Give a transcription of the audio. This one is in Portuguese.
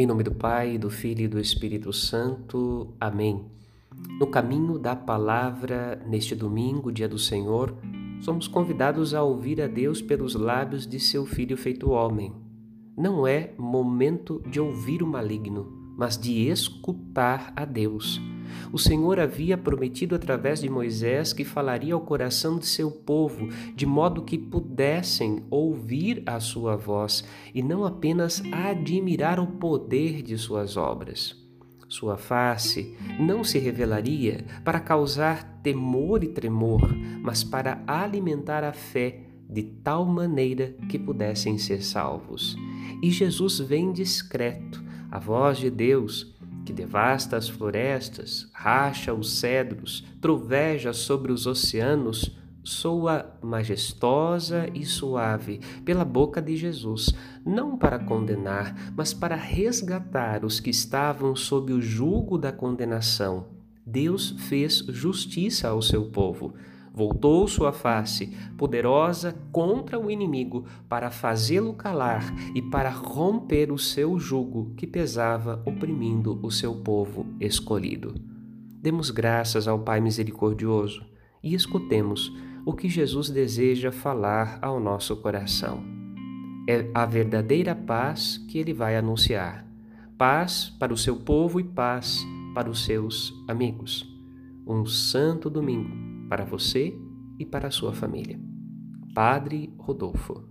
Em nome do Pai, do Filho e do Espírito Santo. Amém. No caminho da palavra, neste domingo, dia do Senhor, somos convidados a ouvir a Deus pelos lábios de seu Filho feito homem. Não é momento de ouvir o maligno, mas de escutar a Deus. O Senhor havia prometido através de Moisés que falaria ao coração de seu povo, de modo que pudessem ouvir a sua voz e não apenas admirar o poder de suas obras. Sua face não se revelaria para causar temor e tremor, mas para alimentar a fé de tal maneira que pudessem ser salvos. E Jesus vem discreto, a voz de Deus, que devasta as florestas, racha os cedros, troveja sobre os oceanos, soa majestosa e suave pela boca de Jesus, não para condenar, mas para resgatar os que estavam sob o jugo da condenação. Deus fez justiça ao seu povo voltou sua face poderosa contra o inimigo para fazê-lo calar e para romper o seu jugo que pesava oprimindo o seu povo escolhido. Demos graças ao Pai misericordioso e escutemos o que Jesus deseja falar ao nosso coração. É a verdadeira paz que ele vai anunciar. Paz para o seu povo e paz para os seus amigos. Um santo domingo para você e para a sua família. Padre Rodolfo.